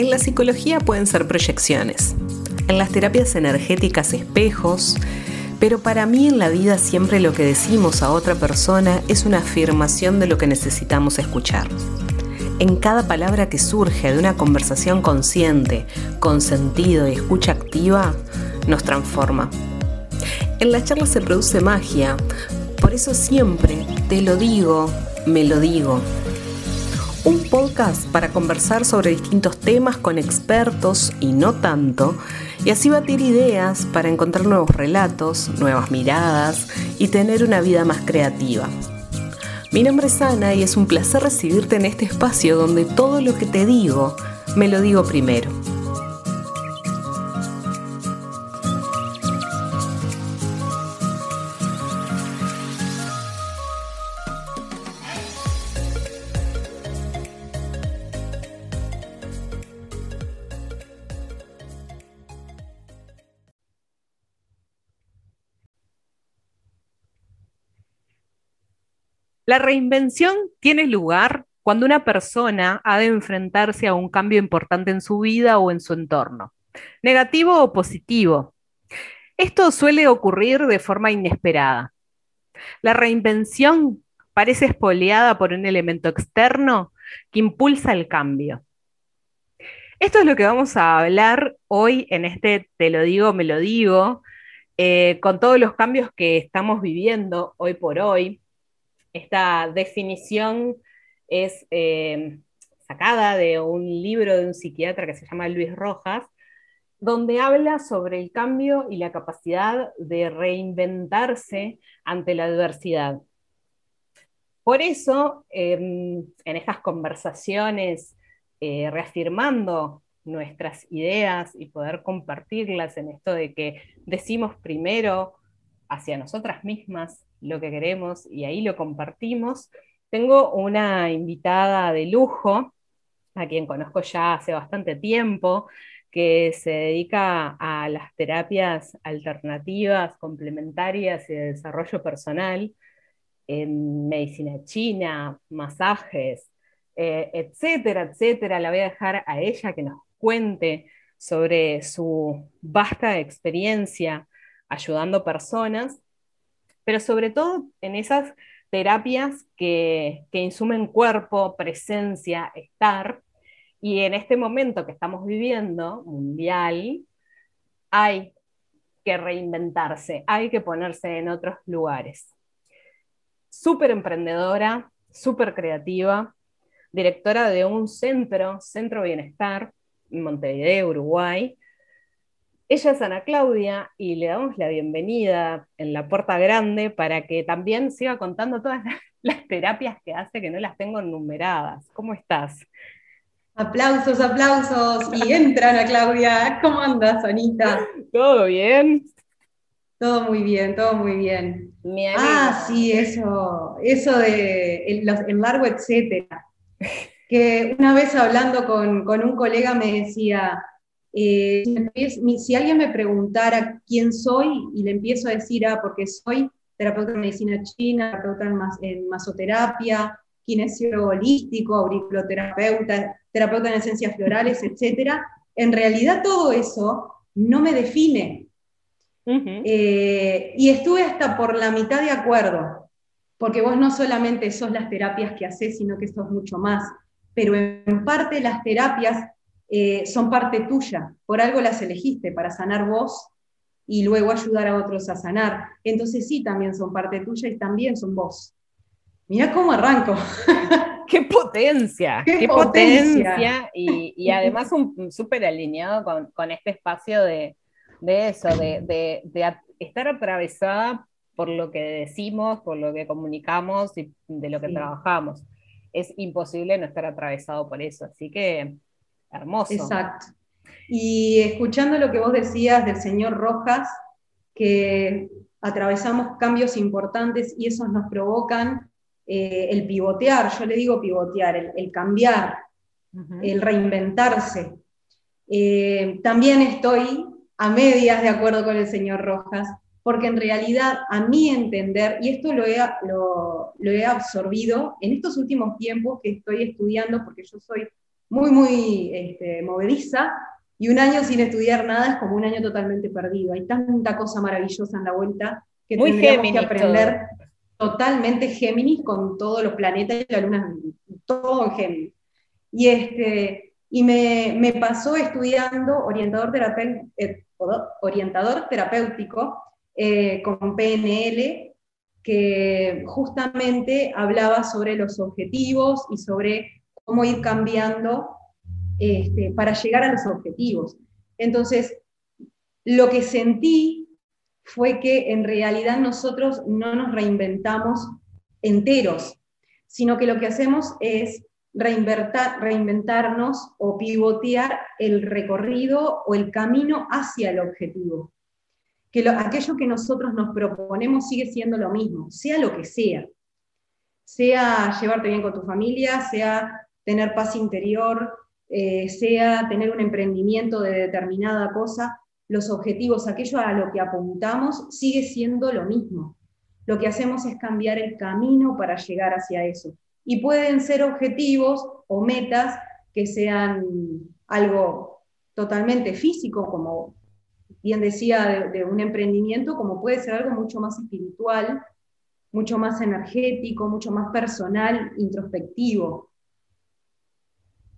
En la psicología pueden ser proyecciones, en las terapias energéticas espejos, pero para mí en la vida siempre lo que decimos a otra persona es una afirmación de lo que necesitamos escuchar. En cada palabra que surge de una conversación consciente, con sentido y escucha activa, nos transforma. En las charlas se produce magia, por eso siempre te lo digo, me lo digo. Un podcast para conversar sobre distintos temas con expertos y no tanto, y así batir ideas para encontrar nuevos relatos, nuevas miradas y tener una vida más creativa. Mi nombre es Ana y es un placer recibirte en este espacio donde todo lo que te digo, me lo digo primero. La reinvención tiene lugar cuando una persona ha de enfrentarse a un cambio importante en su vida o en su entorno, negativo o positivo. Esto suele ocurrir de forma inesperada. La reinvención parece espoleada por un elemento externo que impulsa el cambio. Esto es lo que vamos a hablar hoy en este Te lo digo, me lo digo, eh, con todos los cambios que estamos viviendo hoy por hoy, esta definición es eh, sacada de un libro de un psiquiatra que se llama Luis Rojas, donde habla sobre el cambio y la capacidad de reinventarse ante la adversidad. Por eso, em, en estas conversaciones, eh, reafirmando nuestras ideas y poder compartirlas en esto de que decimos primero hacia nosotras mismas lo que queremos y ahí lo compartimos. Tengo una invitada de lujo, a quien conozco ya hace bastante tiempo, que se dedica a las terapias alternativas, complementarias y de desarrollo personal en medicina china, masajes, eh, etcétera, etcétera. La voy a dejar a ella que nos cuente sobre su vasta experiencia ayudando personas pero sobre todo en esas terapias que, insumen cuerpo, presencia, estar. Y en este momento que estamos viviendo, mundial, hay que reinventarse, hay que ponerse en otros lugares. Súper emprendedora, súper creativa, directora de un centro, Centro Bienestar, en Montevideo, Uruguay, ella es Ana Claudia y le damos la bienvenida en la puerta grande para que también siga contando todas las, terapias que hace, que no las tengo numeradas. ¿Cómo estás? Aplausos, aplausos. Y entra Ana Claudia. ¿Cómo andas, Anita? ¿Todo bien? Todo muy bien, todo muy bien. ah, sí, eso, eso de el, largo etcétera. Que una vez hablando con, con un colega me decía, eh, si alguien me preguntara quién soy y le empiezo a decir, ah, porque soy terapeuta en medicina china, terapeuta en, masoterapia, kinesiólogo holístico, auriculoterapeuta, terapeuta en esencias florales, etc., en realidad todo eso no me define. Eh, y estuve hasta por la mitad de acuerdo, porque vos no solamente sos las terapias que haces, sino que sos mucho más. Pero en parte las terapias eh, son parte tuya, por algo las elegiste para sanar vos y luego ayudar a otros a sanar. Entonces sí, también son parte tuya y también son vos. Mira cómo arranco. ¡Qué potencia! ¡Qué, potencia! Y, además súper alineado con, este espacio de, eso, de, estar atravesada por lo que decimos, por lo que comunicamos y de lo que trabajamos. Es imposible no estar atravesado por eso. Así que Hermoso. Exacto. Y escuchando lo que vos decías del señor Rojas, que atravesamos cambios importantes y esos nos provocan eh, el pivotear, yo le digo pivotear, el, cambiar, el reinventarse. Eh, también estoy a medias de acuerdo con el señor Rojas, porque en realidad a mi entender, y esto lo he, lo he absorbido en estos últimos tiempos que estoy estudiando, porque yo soy muy, muy este, movediza, y un año sin estudiar nada es como un año totalmente perdido. Hay tanta cosa maravillosa en la vuelta que muy tendríamos que aprender totalmente Géminis con todos los planetas y la luna, todo en Géminis. Y, este, y me, me pasó estudiando orientador, eh, orientador terapéutico eh, con PNL, que justamente hablaba sobre los objetivos y sobre cómo ir cambiando este, para llegar a los objetivos. Entonces, lo que sentí fue que en realidad nosotros no nos reinventamos enteros, sino que lo que hacemos es reinventarnos o pivotear el recorrido o el camino hacia el objetivo. Que aquello que nosotros nos proponemos sigue siendo lo mismo, sea lo que sea. Sea llevarte bien con tu familia, sea tener paz interior, eh, sea tener un emprendimiento de determinada cosa, los objetivos, aquello a lo que apuntamos, sigue siendo lo mismo. Lo que hacemos es cambiar el camino para llegar hacia eso. Y pueden ser objetivos o metas que sean algo totalmente físico, como bien decía, de, un emprendimiento, como puede ser algo mucho más espiritual, mucho más energético, mucho más personal, introspectivo.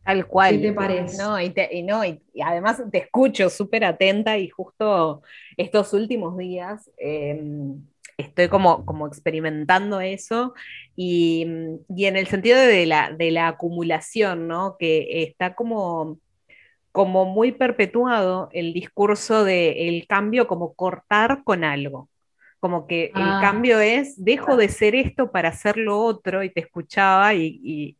Tal cual. ¿Qué te parece? No, y, no, y, además te escucho súper atenta y justo estos últimos días em, estoy como, como experimentando eso y, en el sentido de la, de la acumulación, ¿no? Que está como, como muy perpetuado el discurso del cambio como cortar con algo como que el ah. cambio es, dejo de ser esto para hacer lo otro, y te escuchaba y, y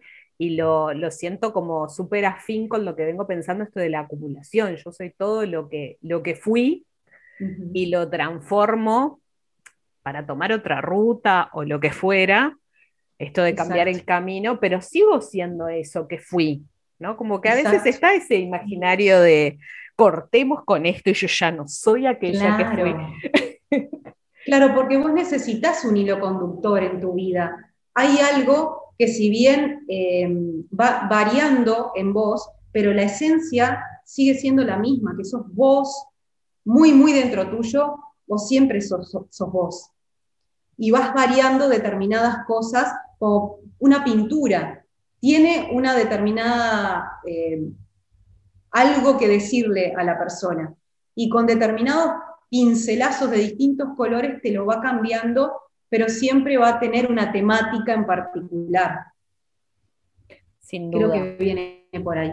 lo, siento como súper afín con lo que vengo pensando esto de la acumulación. Yo soy todo lo que, lo que fui y lo transformo para tomar otra ruta o lo que fuera, esto de cambiar el camino, pero sigo siendo eso que fui, ¿no? Como que a veces está ese imaginario de cortemos con esto y yo ya no soy aquella que fui. claro, porque vos necesitas un hilo conductor en tu vida. Hay algo que si bien eh, va variando en vos, pero la esencia sigue siendo la misma, que sos vos, muy, muy dentro tuyo, vos siempre sos, vos. Y vas variando determinadas cosas, como una pintura, tiene una determinada, eh, algo que decirle a la persona, y con determinados pincelazos de distintos colores te lo va cambiando pero siempre va a tener una temática en particular. Sin duda. Creo que viene por ahí.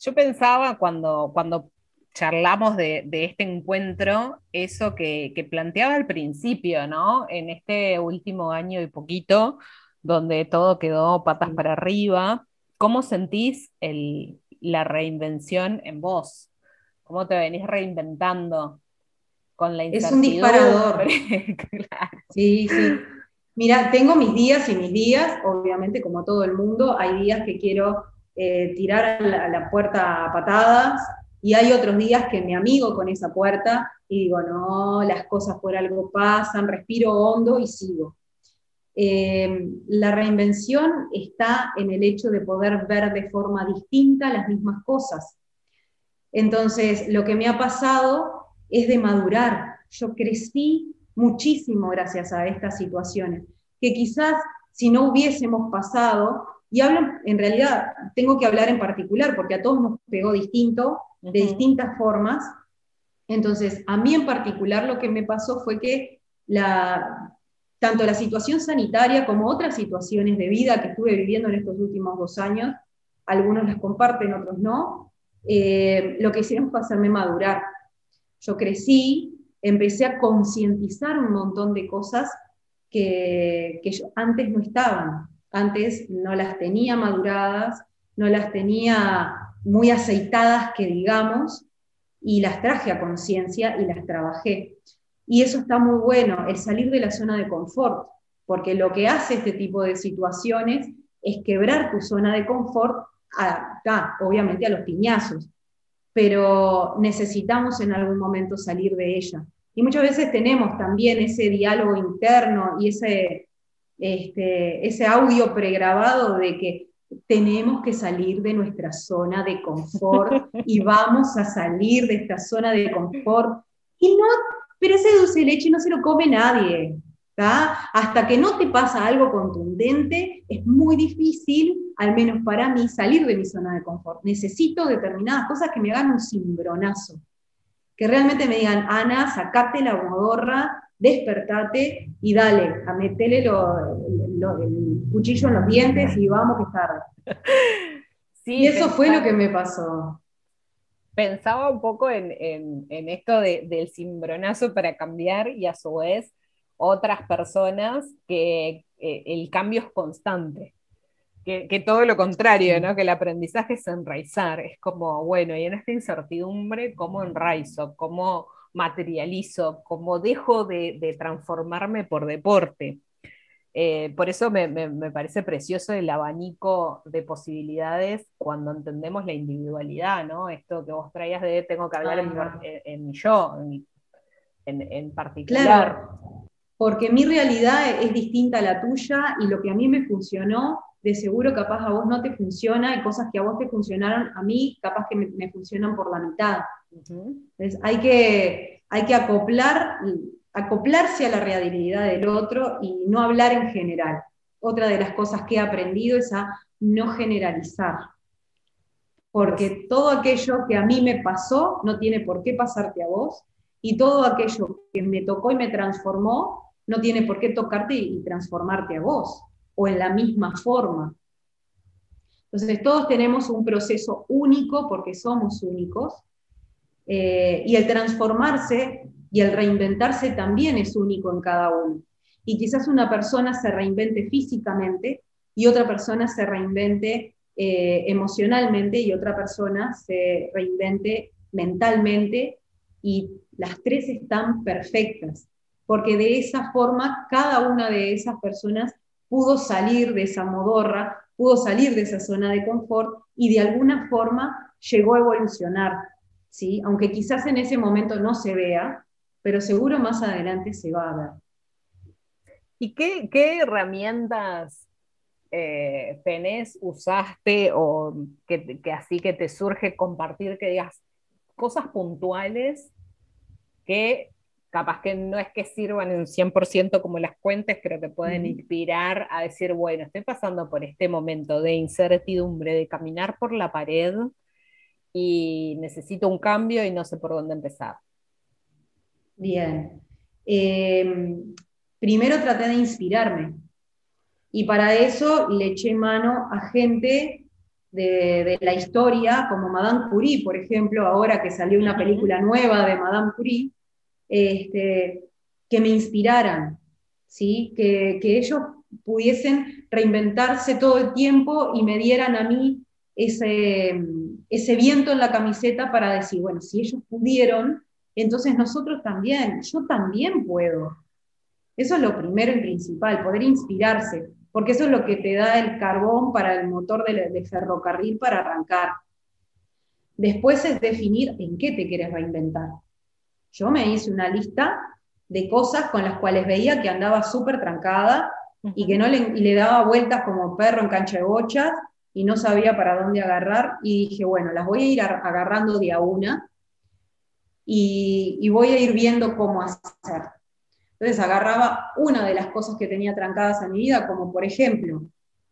Yo pensaba cuando, cuando charlamos de, este encuentro, eso que, planteaba al principio, ¿no? En este último año y poquito, donde todo quedó patas para arriba, ¿cómo sentís la reinvención en vos? ¿Cómo te venís reinventando? Con la Es un disparador. Sí, sí. Mira, tengo mis días y mis días, obviamente como todo el mundo, hay días que quiero eh, tirar a la, puerta a patadas y hay otros días que me amigo con esa puerta y digo, no, las cosas por algo pasan, respiro hondo y sigo. Eh, la reinvención está en el hecho de poder ver de forma distinta las mismas cosas. Entonces, lo que me ha pasado es de madurar. Yo crecí muchísimo gracias a estas situaciones, que quizás si no hubiésemos pasado, y hablo, en realidad tengo que hablar en particular, porque a todos nos pegó distinto, de distintas formas. Entonces, a mí en particular lo que me pasó fue que la, tanto la situación sanitaria como otras situaciones de vida que estuve viviendo en estos últimos dos años, algunos las comparten, otros no, eh, lo que hicieron fue hacerme madurar yo crecí, empecé a concientizar un montón de cosas que, antes no estaban, antes no las tenía maduradas, no las tenía muy aceitadas, que digamos, y las traje a conciencia y las trabajé. Y eso está muy bueno, el salir de la zona de confort, porque lo que hace este tipo de situaciones es quebrar tu zona de confort, obviamente a los piñazos, pero necesitamos en algún momento salir de ella. Y muchas veces tenemos también ese diálogo interno y ese, este, ese audio pregrabado de que tenemos que salir de nuestra zona de confort y vamos a salir de esta zona de confort. Y no, pero ese dulce de leche no se lo come nadie. Hasta que no te pasa algo contundente, es muy difícil, al menos para mí, salir de mi zona de confort. Necesito determinadas cosas que me hagan un cimbronazo. Que realmente me digan, Ana, sacate la modorra, despertate y dale, a metele el cuchillo en los dientes y vamos que es tarde. y eso fue lo que me pasó. Pensaba un poco en, esto del cimbronazo para cambiar y a su vez otras personas que eh, el cambio es constante. Que, todo lo contrario, ¿no? que el aprendizaje es enraizar, es como, bueno, y en esta incertidumbre, ¿cómo enraizo? ¿Cómo materializo? ¿Cómo dejo de, transformarme por deporte? Eh, por eso me, parece precioso el abanico de posibilidades cuando entendemos la individualidad, ¿no? Esto que vos traías de tengo que hablar en, mi, yo, en, particular porque mi realidad es distinta a la tuya y lo que a mí me funcionó, de seguro capaz a vos no te funciona y cosas que a vos te funcionaron, a mí capaz que me, funcionan por la mitad. Entonces hay que, hay que acoplar, acoplarse a la realidad del otro y no hablar en general. Otra de las cosas que he aprendido es a no generalizar. Porque todo aquello que a mí me pasó no tiene por qué pasarte a vos y todo aquello que me tocó y me transformó no tiene por qué tocarte y transformarte a vos, o en la misma forma. Entonces, todos tenemos un proceso único porque somos únicos, eh, y el transformarse y el reinventarse también es único en cada uno. Y quizás una persona se reinvente físicamente y otra persona se reinvente eh, emocionalmente y otra persona se reinvente mentalmente y las tres están perfectas porque de esa forma cada una de esas personas pudo salir de esa modorra, pudo salir de esa zona de confort y de alguna forma llegó a evolucionar, ¿sí? aunque quizás en ese momento no se vea, pero seguro más adelante se va a ver. ¿Y qué, herramientas eh, usaste o que, que así que te surge compartir, que digas cosas puntuales que capaz que no es que sirvan en un 100% como las cuentas, pero te pueden inspirar a decir, bueno, estoy pasando por este momento de incertidumbre, de caminar por la pared y necesito un cambio y no sé por dónde empezar. Bien. Em, primero traté de inspirarme y para eso le eché mano a gente de, de, la historia, como Madame Curie, por ejemplo, ahora que salió una película nueva de Madame Curie, este, que me inspiraran, ¿sí? que, ellos pudiesen reinventarse todo el tiempo y me dieran a mí ese, ese viento en la camiseta para decir, bueno, si ellos pudieron, entonces nosotros también, yo también puedo. Eso es lo primero y principal, poder inspirarse, porque eso es lo que te da el carbón para el motor de, de ferrocarril para arrancar. Después es definir en qué te quieres reinventar. Yo me hice una lista de cosas con las cuales veía que andaba súper trancada y que no le, le, daba vueltas como perro en cancha de bochas y no sabía para dónde agarrar y dije, bueno, las voy a ir agarrando de a una y, voy a ir viendo cómo hacer. Entonces agarraba una de las cosas que tenía trancadas en mi vida, como por ejemplo,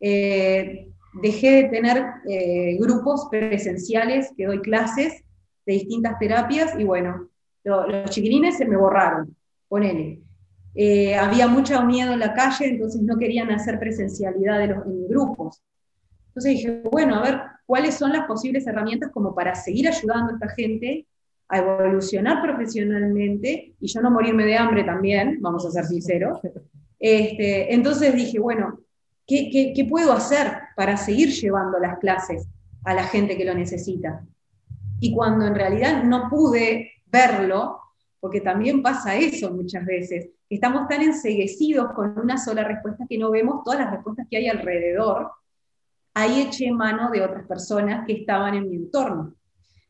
eh, dejé de tener eh, grupos presenciales que doy clases de distintas terapias y bueno, los chiquilines se me borraron, ponele. Eh, había mucho miedo en la calle, entonces no querían hacer presencialidad de los, en grupos. Entonces dije, bueno, a ver, ¿cuáles son las posibles herramientas como para seguir ayudando a esta gente a evolucionar profesionalmente y yo no morirme de hambre también, vamos a ser sinceros? Este, entonces dije, bueno, ¿qué, puedo hacer para seguir llevando las clases a la gente que lo necesita? Y cuando en realidad no pude verlo, porque también pasa eso muchas veces, estamos tan enseguecidos con una sola respuesta que no vemos todas las respuestas que hay alrededor. Ahí eché mano de otras personas que estaban en mi entorno.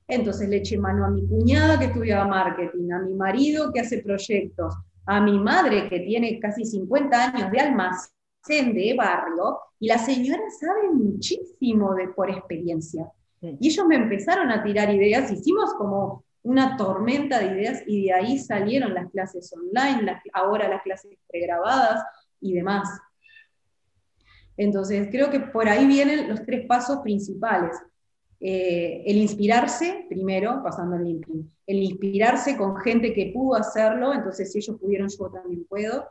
Entonces le eché mano a mi cuñada que estudiaba marketing, a mi marido que hace proyectos, a mi madre que tiene casi 50 años de almacén de barrio Y la señora sabe muchísimo de, por experiencia. Y ellos me empezaron a tirar ideas, hicimos como una tormenta de ideas y de ahí salieron las clases online, ahora las clases pregrabadas y demás. Entonces, creo que por ahí vienen los tres pasos principales. Eh, el inspirarse, primero, pasando al LinkedIn, el inspirarse con gente que pudo hacerlo, entonces si ellos pudieron, yo también puedo.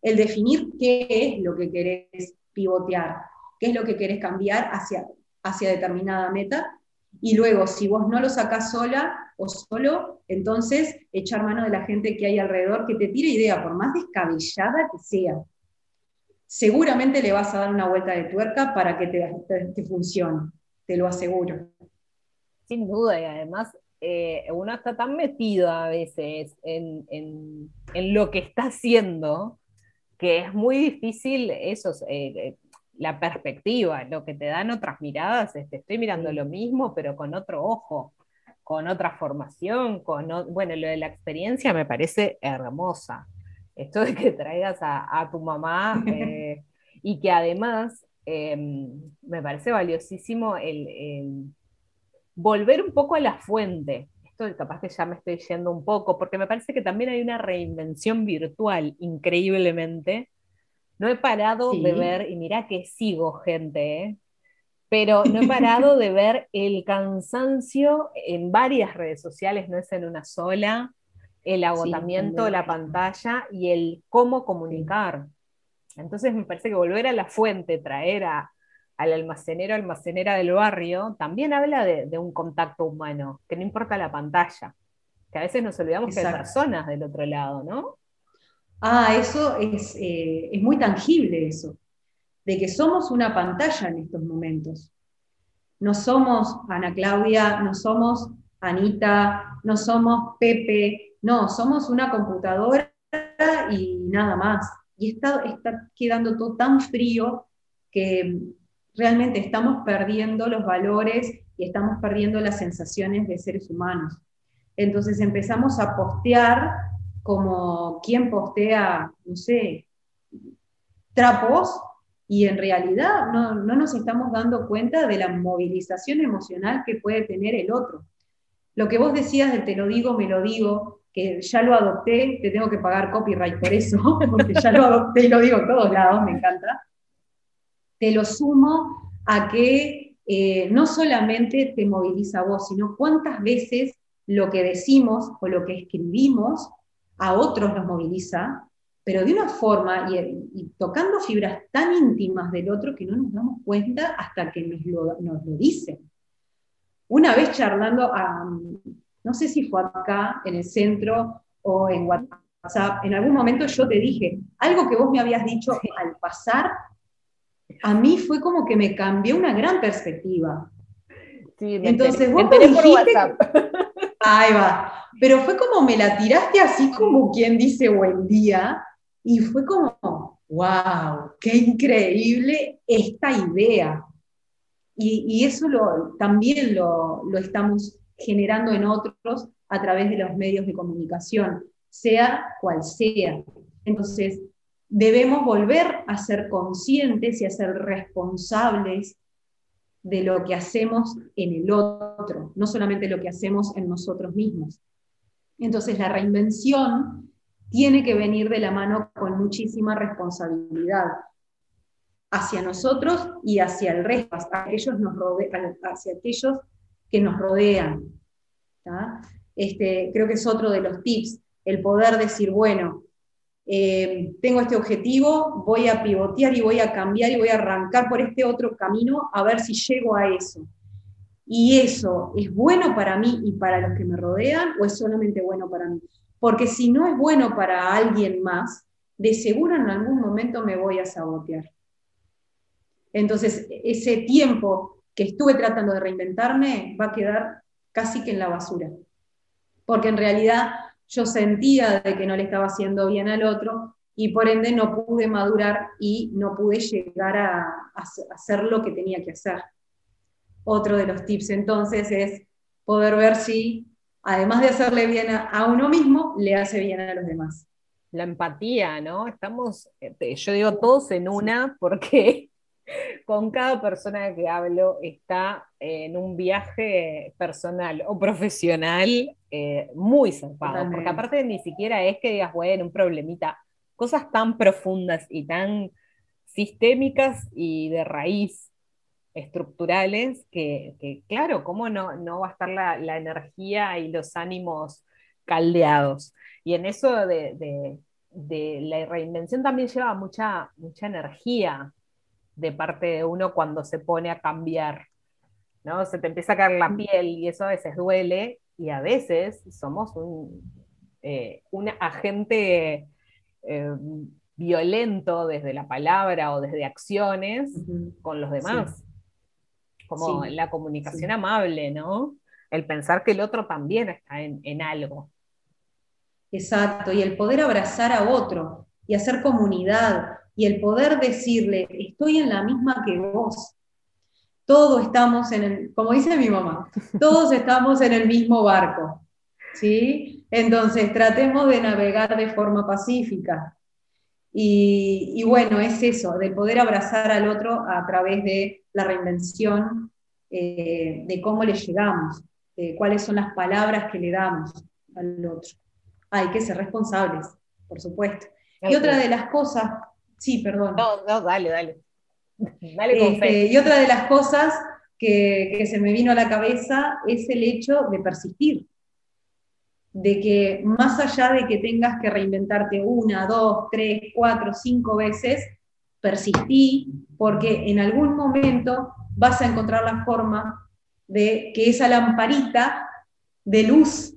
El definir qué es lo que querés pivotear, qué es lo que querés cambiar hacia, hacia determinada meta. Y luego, si vos no lo sacás sola o solo, entonces echar mano de la gente que hay alrededor que te tire idea, por más descabellada que sea seguramente le vas a dar una vuelta de tuerca para que te, funcione, te lo aseguro. Sin duda, y además eh, uno está tan metido a veces en, lo que está haciendo que es muy difícil eso, eh, eh, la perspectiva, lo que te dan otras miradas, este, estoy mirando lo mismo, pero con otro ojo, con otra formación, con, bueno, lo de la experiencia me parece hermosa esto de que traigas a, tu mamá eh, y que además em, me parece valiosísimo el, volver un poco a la fuente. Esto capaz que ya me estoy yendo un poco, porque me parece que también hay una reinvención virtual increíblemente. No he parado de ver, y mira que sigo gente, ¿eh? pero no he parado de ver el cansancio en varias redes sociales, no es en una sola, el agotamiento, de la pantalla y el cómo comunicar. Entonces me parece que volver a la fuente, traer a, al almacenero, almacenera del barrio, también habla de, un contacto humano, que no importa la pantalla, que a veces nos olvidamos que hay personas del otro lado, ¿no? Ah, eso es, eh, es muy tangible eso, de que somos una pantalla en estos momentos. No somos Ana Claudia, no somos Anita, no somos Pepe, no, somos una computadora y nada más. Y está, está quedando todo tan frío que realmente estamos perdiendo los valores y estamos perdiendo las sensaciones de seres humanos. Entonces empezamos a postear como quien postea, no sé, trapos y en realidad no, no, nos estamos dando cuenta de la movilización emocional que puede tener el otro. Lo que vos decías de te lo digo, me lo digo, que ya lo adopté, te tengo que pagar copyright por eso, porque ya lo adopté y lo digo en todos lados, me encanta. Te lo sumo a que eh, no solamente te moviliza vos, sino cuántas veces lo que decimos o lo que escribimos a otros nos moviliza, pero de una forma y, tocando fibras tan íntimas del otro que no nos damos cuenta hasta que nos lo, nos lo dicen. Una vez charlando a, no sé si fue acá, en el centro o en WhatsApp, en algún momento yo te dije, algo que vos me habías dicho al pasar, a mí fue como que me cambió una gran perspectiva. Sí, Entonces vos me dijiste, WhatsApp. Ahí va. Pero fue como me la tiraste así como quien dice buen día, y fue como, wow, qué increíble esta idea. Y, eso también lo estamos generando en otros a través de los medios de comunicación, sea cual sea. Entonces, debemos volver a ser conscientes y a ser responsables de lo que hacemos en el otro, no solamente lo que hacemos en nosotros mismos. Entonces, la reinvención tiene que venir de la mano con muchísima responsabilidad hacia nosotros y hacia el resto, hacia aquellos, nos hacia aquellos que nos rodean. Este, creo que es otro de los tips, el poder decir, bueno, eh, tengo este objetivo, voy a pivotear y voy a cambiar y voy a arrancar por este otro camino a ver si llego a eso. ¿Y eso es bueno para mí y para los que me rodean o es solamente bueno para mí? Porque si no es bueno para alguien más, de seguro en algún momento me voy a sabotear. Entonces, ese tiempo que estuve tratando de reinventarme va a quedar casi que en la basura. Porque en realidad yo sentía de que no le estaba haciendo bien al otro y por ende no pude madurar y no pude llegar a, hacer lo que tenía que hacer. Otro de los tips entonces es poder ver si, además de hacerle bien a, uno mismo, le hace bien a los demás. La empatía, ¿no? Estamos, este, yo digo todos en una porque con cada persona que hablo está en un viaje personal o profesional eh, muy zarpado, porque aparte ni siquiera es que digas, bueno, un problemita, cosas tan profundas y tan sistémicas y de raíz estructurales que, claro, ¿cómo no, no va a estar la, energía y los ánimos caldeados? Y en eso de, la reinvención también lleva mucha, mucha energía de parte de uno cuando se pone a cambiar, ¿no? Se te empieza a caer la piel y eso a veces duele y a veces somos un, eh, agente eh, violento desde la palabra o desde acciones con los demás. Como la comunicación amable, ¿no? El pensar que el otro también está en, en algo. Exacto, y el poder abrazar a otro y hacer comunidad y el poder decirle, estoy en la misma que vos. Todos estamos en el, como dice mi mamá, todos estamos en el mismo barco. ¿sí? Entonces, tratemos de navegar de forma pacífica. Y, bueno, es eso, de poder abrazar al otro a través de la reinvención, eh, de cómo le llegamos, de cuáles son las palabras que le damos al otro. Hay que ser responsables, por supuesto. Y otra de las cosas Sí, perdón. No, no, dale, dale. dale este, y otra de las cosas que, se me vino a la cabeza es el hecho de persistir. De que más allá de que tengas que reinventarte una, dos, tres, cuatro, cinco veces, persistí porque en algún momento vas a encontrar la forma de que esa lamparita de luz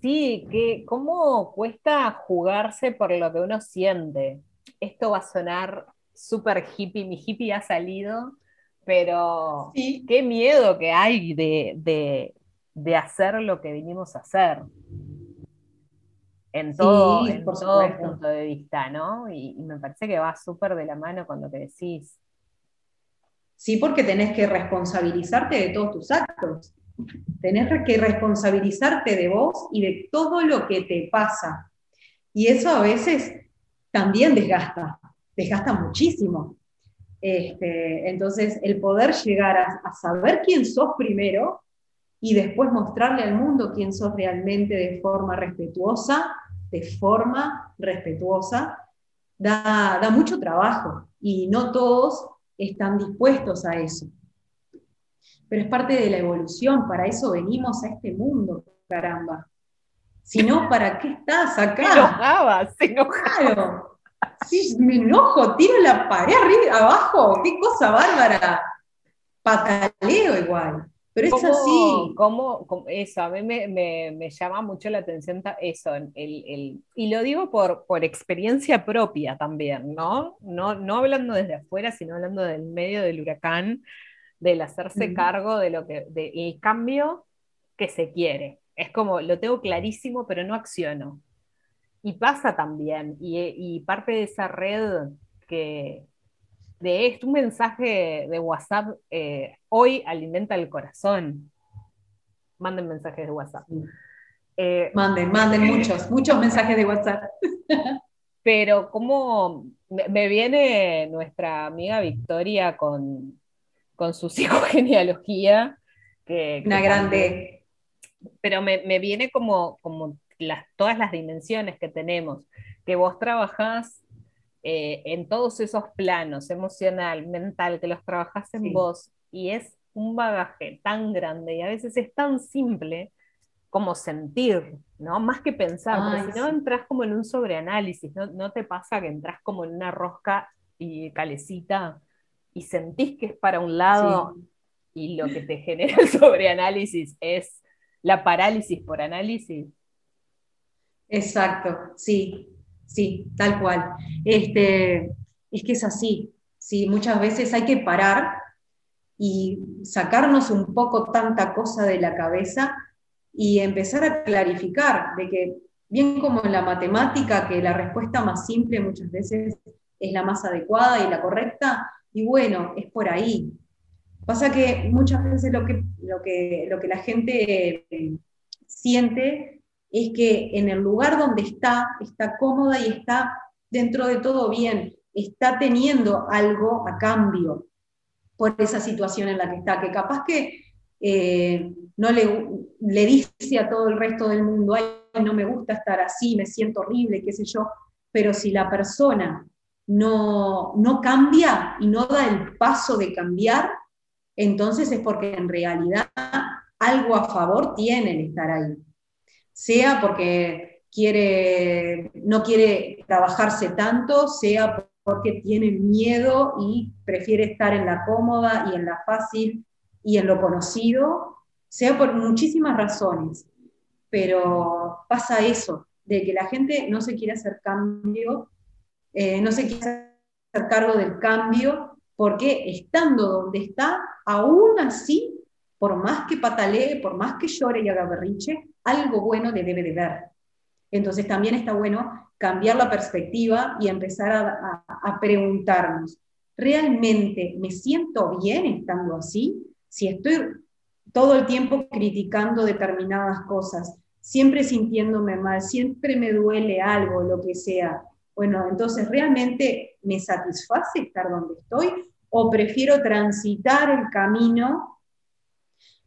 Sí, que cómo cuesta jugarse por lo que uno siente. Esto va a sonar súper hippie, mi hippie ha salido, pero qué miedo que hay de, hacer lo que vinimos a hacer. En todo, en todo punto de vista, ¿no? Y, y me parece que va súper de la mano lo que decís. Sí, porque tenés que responsabilizarte de todos tus actos. Tenés que responsabilizarte de vos y de todo lo que te pasa. Y eso a veces también desgasta, desgasta muchísimo. Este, entonces, el poder llegar a, saber quién sos primero y después mostrarle al mundo quién sos realmente de forma respetuosa, de forma respetuosa, da, da mucho trabajo y no todos están dispuestos a eso pero es parte de la evolución, para eso venimos a este mundo, caramba. Si no, ¿para qué estás acá? Se enojaba, se enojaba. Sí, me enojo, tiro la pared arriba, abajo, qué cosa bárbara. Pataleo igual. Pero es así. ¿cómo, eso, a mí me, llama mucho la atención eso, el, y lo digo por, por experiencia propia también, ¿no? ¿no? No hablando desde afuera, sino hablando del medio del huracán del hacerse cargo de lo que, del cambio que se quiere. Es como, lo tengo clarísimo, pero no acciono. Y pasa también, y, parte de esa red que, de esto, un mensaje de WhatsApp, eh, hoy alimenta el corazón. Manden mensajes de WhatsApp. Eh, manden, manden muchos, muchos mensajes de WhatsApp. pero como me viene nuestra amiga Victoria con, con su psicogenealogía. Que, Una grande. Pero me, viene como, como las, todas las dimensiones que tenemos, que vos trabajás eh, en todos esos planos, emocional, mental, que los trabajás en vos, y es un bagaje tan grande y a veces es tan simple como sentir, ¿no? Más que pensar, porque si no entras como en un sobreanálisis, ¿no? ¿no? te pasa que entras como en una rosca y calecita y sentís que es para un lado y lo que te genera el sobreanálisis es la parálisis por análisis. Exacto, sí, sí, tal cual. Este, es que es así, sí, muchas veces hay que parar y sacarnos un poco tanta cosa de la cabeza y empezar a clarificar de que, bien como en la matemática, que la respuesta más simple muchas veces es la más adecuada y la correcta, y bueno, es por ahí. Pasa que muchas veces lo que, lo que, lo que la gente eh, siente es que en el lugar donde está, está cómoda y está dentro de todo bien, está teniendo algo a cambio por esa situación en la que está, que capaz que eh, no le, dice a todo el resto del mundo, no me gusta estar así, me siento horrible, qué sé yo, pero si la persona no, no cambia y no da el paso de cambiar, entonces es porque en realidad algo a favor tiene el estar ahí. Sea porque quiere, no quiere trabajarse tanto, sea porque tiene miedo y prefiere estar en la cómoda y en la fácil y en lo conocido, sea por muchísimas razones. Pero pasa eso, de que la gente no se quiere hacer cambio, eh, no se quiere hacer cargo del cambio, porque estando donde está, aún así, por más que patalee, por más que llore y haga berriche, algo bueno le debe de ver. Entonces también está bueno cambiar la perspectiva y empezar a, preguntarnos, ¿realmente me siento bien estando así? Si estoy todo el tiempo criticando determinadas cosas, siempre sintiéndome mal, siempre me duele algo, lo que sea. Bueno, entonces, ¿realmente me satisface estar donde estoy? ¿O prefiero transitar el camino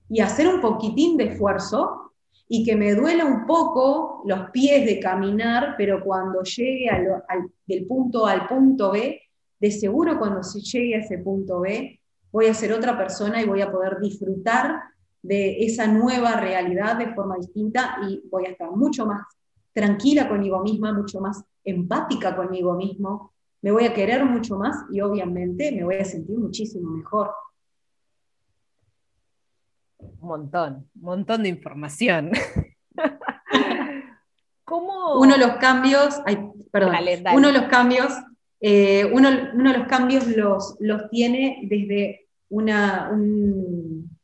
y hacer un poquitín de esfuerzo y que me duela un poco los pies de caminar, pero cuando llegue del punto A al punto B, de seguro cuando se llegue a ese punto B, voy a ser otra persona y voy a poder disfrutar de esa nueva realidad de forma distinta y voy a estar mucho más tranquila conmigo misma, mucho más empática conmigo mismo, me voy a querer mucho más y obviamente me voy a sentir muchísimo mejor un montón, un montón de información. ¿Cómo? Uno de los cambios, perdón, uno de los cambios, eh, uno, de los cambios los, los tiene desde, una, un,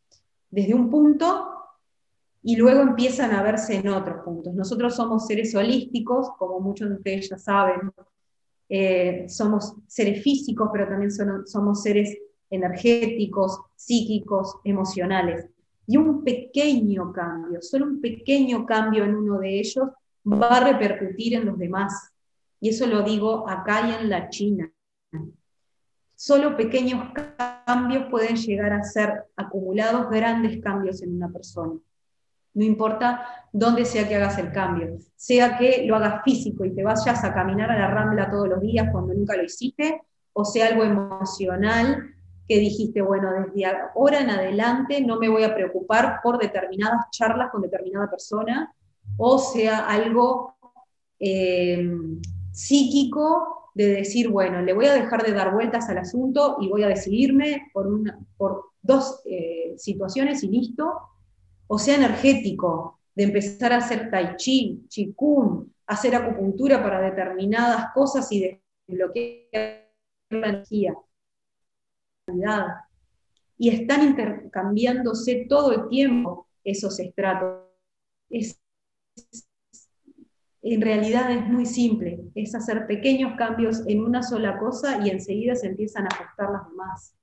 desde un punto y luego empiezan a verse en otros puntos. Nosotros somos seres holísticos, como muchos de ustedes ya saben, eh, somos seres físicos, pero también somos seres energéticos, psíquicos, emocionales. Y un pequeño cambio, solo un pequeño cambio en uno de ellos va a repercutir en los demás. Y eso lo digo acá y en la China. Solo pequeños cambios pueden llegar a ser acumulados grandes cambios en una persona. No importa dónde sea que hagas el cambio, sea que lo hagas físico y te vayas a caminar a la rambla todos los días cuando nunca lo hiciste, o sea algo emocional que dijiste, bueno, desde ahora en adelante no me voy a preocupar por determinadas charlas con determinada persona, o sea, algo eh, psíquico de decir, bueno, le voy a dejar de dar vueltas al asunto y voy a decidirme por, una, por dos eh, situaciones y listo, o sea, energético, de empezar a hacer tai chi, chikun, hacer acupuntura para determinadas cosas y de bloquear la energía y están intercambiándose todo el tiempo esos estratos. en realidad es muy simple, es hacer pequeños cambios en una sola cosa y enseguida se empiezan a ajustar las demás.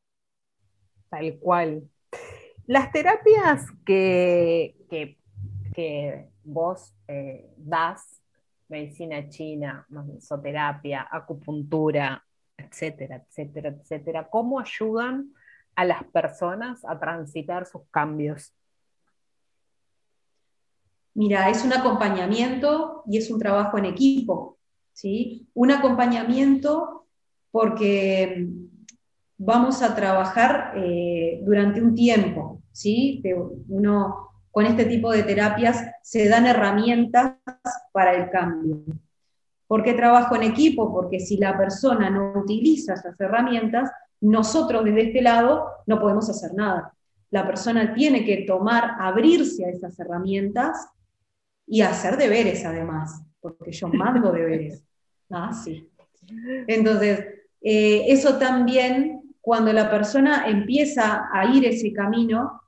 Tal cual. Las terapias que, que, vos eh, das, medicina china, mesoterapia, acupuntura, etcétera, etcétera, etcétera, cómo ayudan a las personas a transitar sus cambios. Mira, es un acompañamiento y es un trabajo en equipo, ¿sí? Un acompañamiento porque vamos a trabajar eh, durante un tiempo, ¿sí? Uno, con este tipo de terapias se dan herramientas para el cambio. ¿Por qué trabajo en equipo? Porque si la persona no utiliza esas herramientas, nosotros desde este lado no podemos hacer nada. La persona tiene que tomar, abrirse a esas herramientas y hacer deberes además, porque yo mando deberes. Ah, sí. Entonces, eh, eso también, cuando la persona empieza a ir ese camino,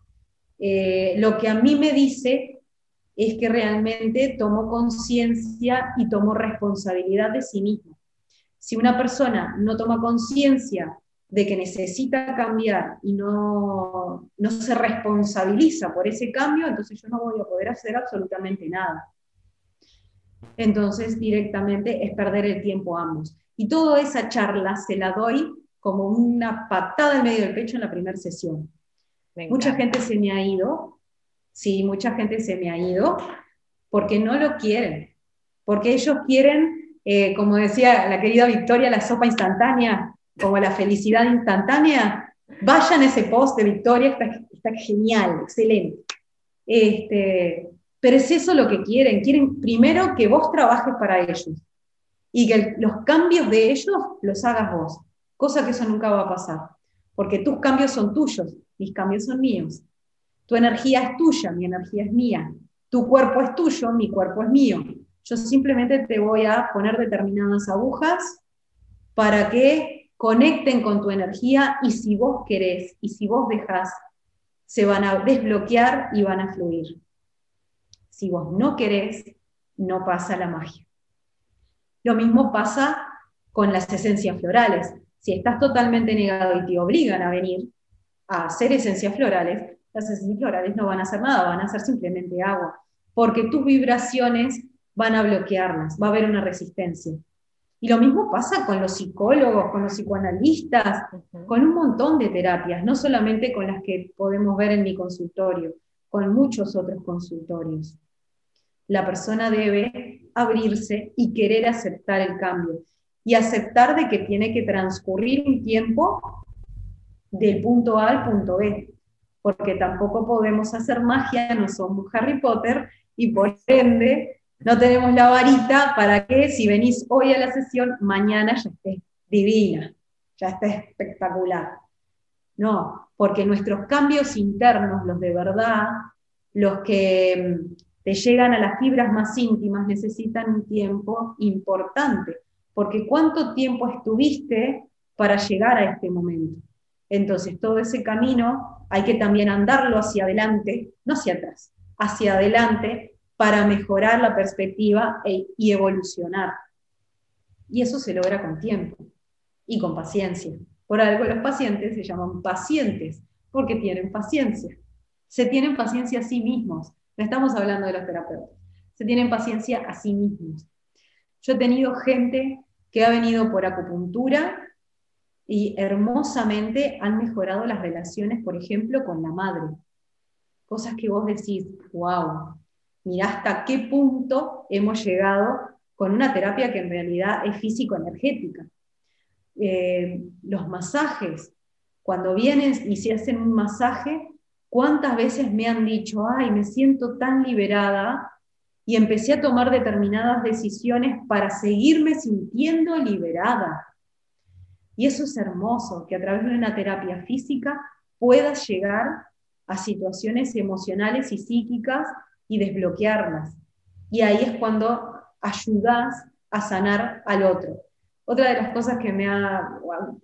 eh, lo que a mí me dice es que realmente tomó conciencia y tomó responsabilidad de sí mismo. Si una persona no toma conciencia de que necesita cambiar y no, no se responsabiliza por ese cambio, entonces yo no voy a poder hacer absolutamente nada. Entonces directamente es perder el tiempo ambos. Y toda esa charla se la doy como una patada en medio del pecho en la primera sesión. Mucha gente se me ha ido, sí, mucha gente se me ha ido porque no lo quieren, porque ellos quieren, eh, como decía la querida Victoria, la sopa instantánea, como la felicidad instantánea. Vayan a ese post de Victoria, está, está genial, excelente. Este, pero es eso lo que quieren, quieren primero que vos trabajes para ellos y que los cambios de ellos los hagas vos, cosa que eso nunca va a pasar, porque tus cambios son tuyos, mis cambios son míos. Tu energía es tuya, mi energía es mía. Tu cuerpo es tuyo, mi cuerpo es mío. Yo simplemente te voy a poner determinadas agujas para que conecten con tu energía y si vos querés y si vos dejás, se van a desbloquear y van a fluir. Si vos no querés, no pasa la magia. Lo mismo pasa con las esencias florales. Si estás totalmente negado y te obligan a venir a hacer esencias florales, las esencias florales no van a hacer nada, van a ser simplemente agua, porque tus vibraciones van a bloquearlas, va a haber una resistencia. Y lo mismo pasa con los psicólogos, con los psicoanalistas, con un montón de terapias, no solamente con las que podemos ver en mi consultorio, con muchos otros consultorios. La persona debe abrirse y querer aceptar el cambio y aceptar de que tiene que transcurrir un tiempo del punto A al punto B, porque tampoco podemos hacer magia, no somos Harry Potter y por ende no tenemos la varita para que si venís hoy a la sesión, mañana ya esté divina, ya esté espectacular. No, porque nuestros cambios internos, los de verdad, los que te llegan a las fibras más íntimas, necesitan un tiempo importante, porque ¿cuánto tiempo estuviste para llegar a este momento? Entonces, todo ese camino hay que también andarlo hacia adelante, no hacia atrás, hacia adelante para mejorar la perspectiva e, y evolucionar. Y eso se logra con tiempo y con paciencia. Por algo los pacientes se llaman pacientes, porque tienen paciencia. Se tienen paciencia a sí mismos, no estamos hablando de los terapeutas. Se tienen paciencia a sí mismos. Yo he tenido gente que ha venido por acupuntura y hermosamente han mejorado las relaciones, por ejemplo, con la madre. Cosas que vos decís, wow, mira hasta qué punto hemos llegado con una terapia que en realidad es físico-energética. Eh, los masajes, cuando vienen y se hacen un masaje, ¿Cuántas veces me han dicho, ay, me siento tan liberada? Y empecé a tomar determinadas decisiones para seguirme sintiendo liberada. Y eso es hermoso, que a través de una terapia física puedas llegar a situaciones emocionales y psíquicas y desbloquearlas. Y ahí es cuando ayudas a sanar al otro. Otra de las cosas que me ha,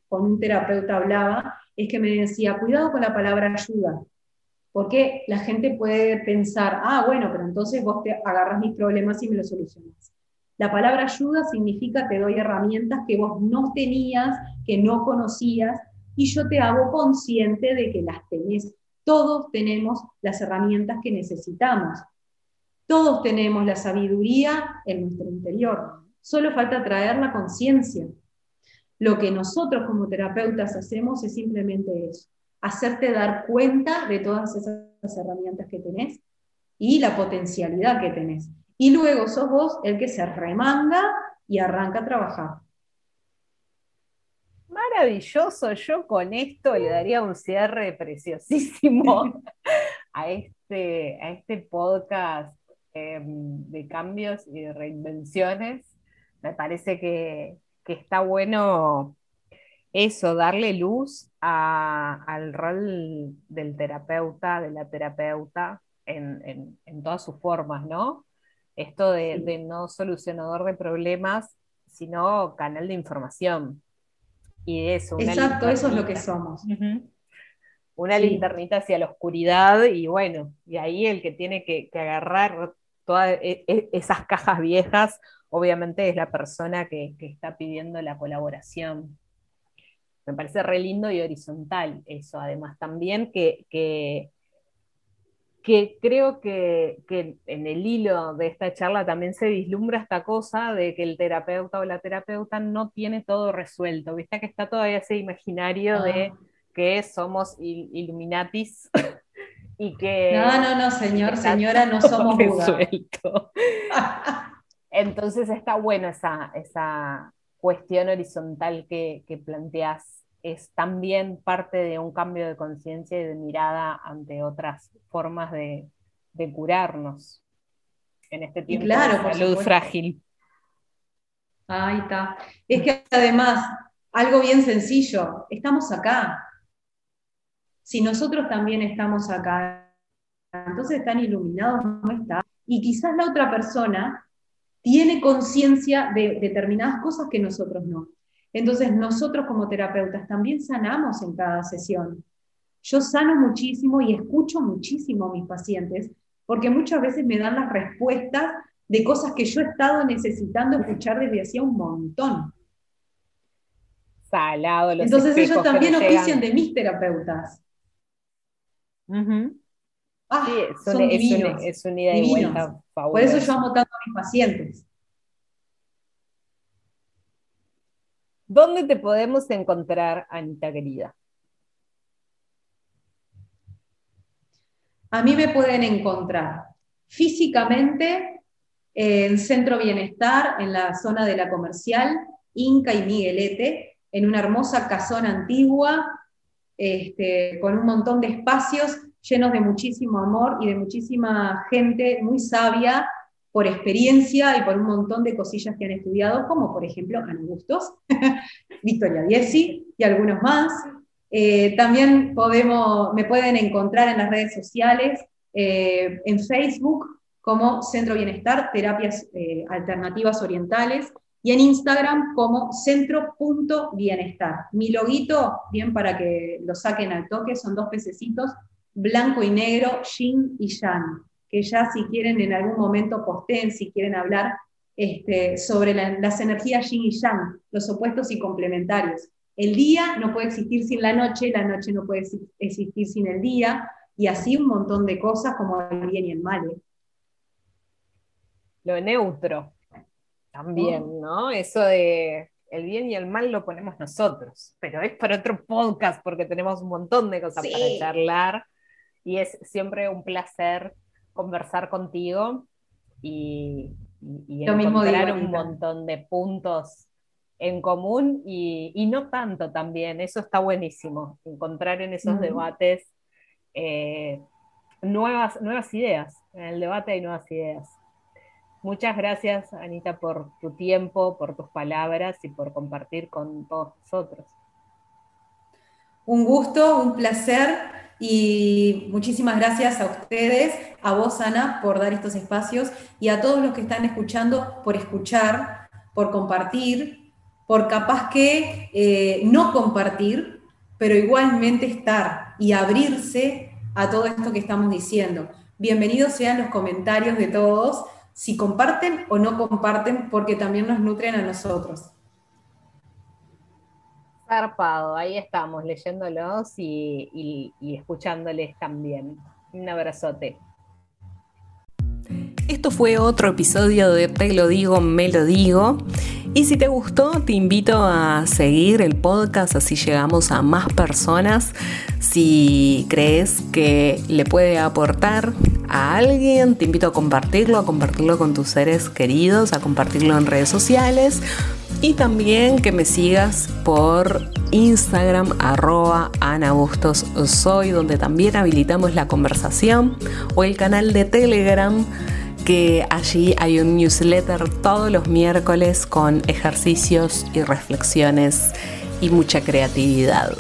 con un terapeuta hablaba, es que me decía, cuidado con la palabra ayuda, porque la gente puede pensar, ah, bueno, pero entonces vos te agarras mis problemas y me los solucionas. La palabra ayuda significa te doy herramientas que vos no tenías, que no conocías, y yo te hago consciente de que las tenés. Todos tenemos las herramientas que necesitamos. Todos tenemos la sabiduría en nuestro interior. Solo falta traer la conciencia. Lo que nosotros como terapeutas hacemos es simplemente eso hacerte dar cuenta de todas esas herramientas que tenés y la potencialidad que tenés. Y luego sos vos el que se remanga y arranca a trabajar. Maravilloso, yo con esto le daría un cierre preciosísimo a este, a este podcast em, de cambios y de reinvenciones. Me parece que, que está bueno eso, darle luz al rol del terapeuta, de la terapeuta, en, todas sus formas, ¿no? Esto de, no solucionador de problemas, sino canal de información. Y eso. Exacto, eso es lo que somos. Una linternita hacia la oscuridad y bueno, y ahí el que tiene que, agarrar todas e, e, esas cajas viejas, obviamente es la persona que, que está pidiendo la colaboración me parece re lindo y horizontal eso, además también que, que creo que, en el hilo de esta charla también se vislumbra esta cosa de que el terapeuta o la terapeuta no tiene todo resuelto, viste que está todavía ese imaginario de ah. que somos illuminatis y que... No, no, no, señor, señora, no somos resuelto. Entonces está bueno esa, esa cuestión horizontal que, que planteas es también parte de un cambio de conciencia y de mirada ante otras formas de, curarnos en este tiempo de salud frágil. Ahí está. Es que además, algo bien sencillo, estamos acá. Si nosotros también estamos acá, entonces están iluminados, no está. Y quizás la otra persona tiene conciencia de determinadas cosas que nosotros no. Entonces nosotros como terapeutas también sanamos en cada sesión. Yo sano muchísimo y escucho muchísimo a mis pacientes porque muchas veces me dan las respuestas de cosas que yo he estado necesitando escuchar desde hacía un montón. Salado, Entonces ellos también ofician de mis terapeutas. Ah, es, son divinos, es, una, idea de Por eso yo amo tanto a mis pacientes. ¿Dónde te podemos encontrar, Anita querida? A mí me pueden encontrar físicamente en Centro Bienestar, en la zona de la comercial, Inca y Miguelete, en una hermosa casona antigua, este, con un montón de espacios llenos de muchísimo amor y de muchísima gente muy sabia por experiencia y por un montón de cosillas que han estudiado, como por ejemplo Ana Bustos, Victoria Diesi y algunos más. Eh, también podemos, me pueden encontrar en las redes sociales, eh, en Facebook como Centro Bienestar, Terapias eh, Alternativas Orientales, y en Instagram como centro.bienestar. Mi loguito, bien para que lo saquen al toque, son dos pececitos, blanco y negro, yin y yang que ya si quieren en algún momento posten, si quieren hablar este, sobre las energías yin y yang, los opuestos y complementarios. El día no puede existir sin la noche, la noche no puede existir sin el día, y así un montón de cosas como el bien y el mal. ¿eh? Lo neutro también, oh. ¿no? Eso de el bien y el mal lo ponemos nosotros, pero es para otro podcast porque tenemos un montón de cosas para charlar y es siempre un placer conversar contigo y, encontrar un montón de puntos en común y, no tanto también, eso está buenísimo, encontrar en esos debates eh, nuevas, nuevas ideas, en el debate hay nuevas ideas. Muchas gracias, Anita, por tu tiempo, por tus palabras y por compartir con todos nosotros. Un gusto, un placer y muchísimas gracias a ustedes, a vos, Ana, por dar estos espacios y a todos los que están escuchando por escuchar, por compartir, por capaz que eh, no compartir, pero igualmente estar y abrirse a todo esto que estamos diciendo. Bienvenidos sean los comentarios de todos, si comparten o no comparten, porque también nos nutren a nosotros. Zarpado, ahí estamos leyéndolos y, escuchándoles también. Un abrazote. Esto fue otro episodio de Te lo digo, me lo digo. Y si te gustó, te invito a seguir el podcast, así llegamos a más personas. Si crees que le puede aportar a alguien, te invito a compartirlo, a compartirlo con tus seres queridos, a compartirlo en redes sociales y también que me sigas por Instagram, arroba Ana Soy, donde también habilitamos la conversación, o el canal de Telegram, que allí hay un newsletter todos los miércoles con ejercicios y reflexiones y mucha creatividad.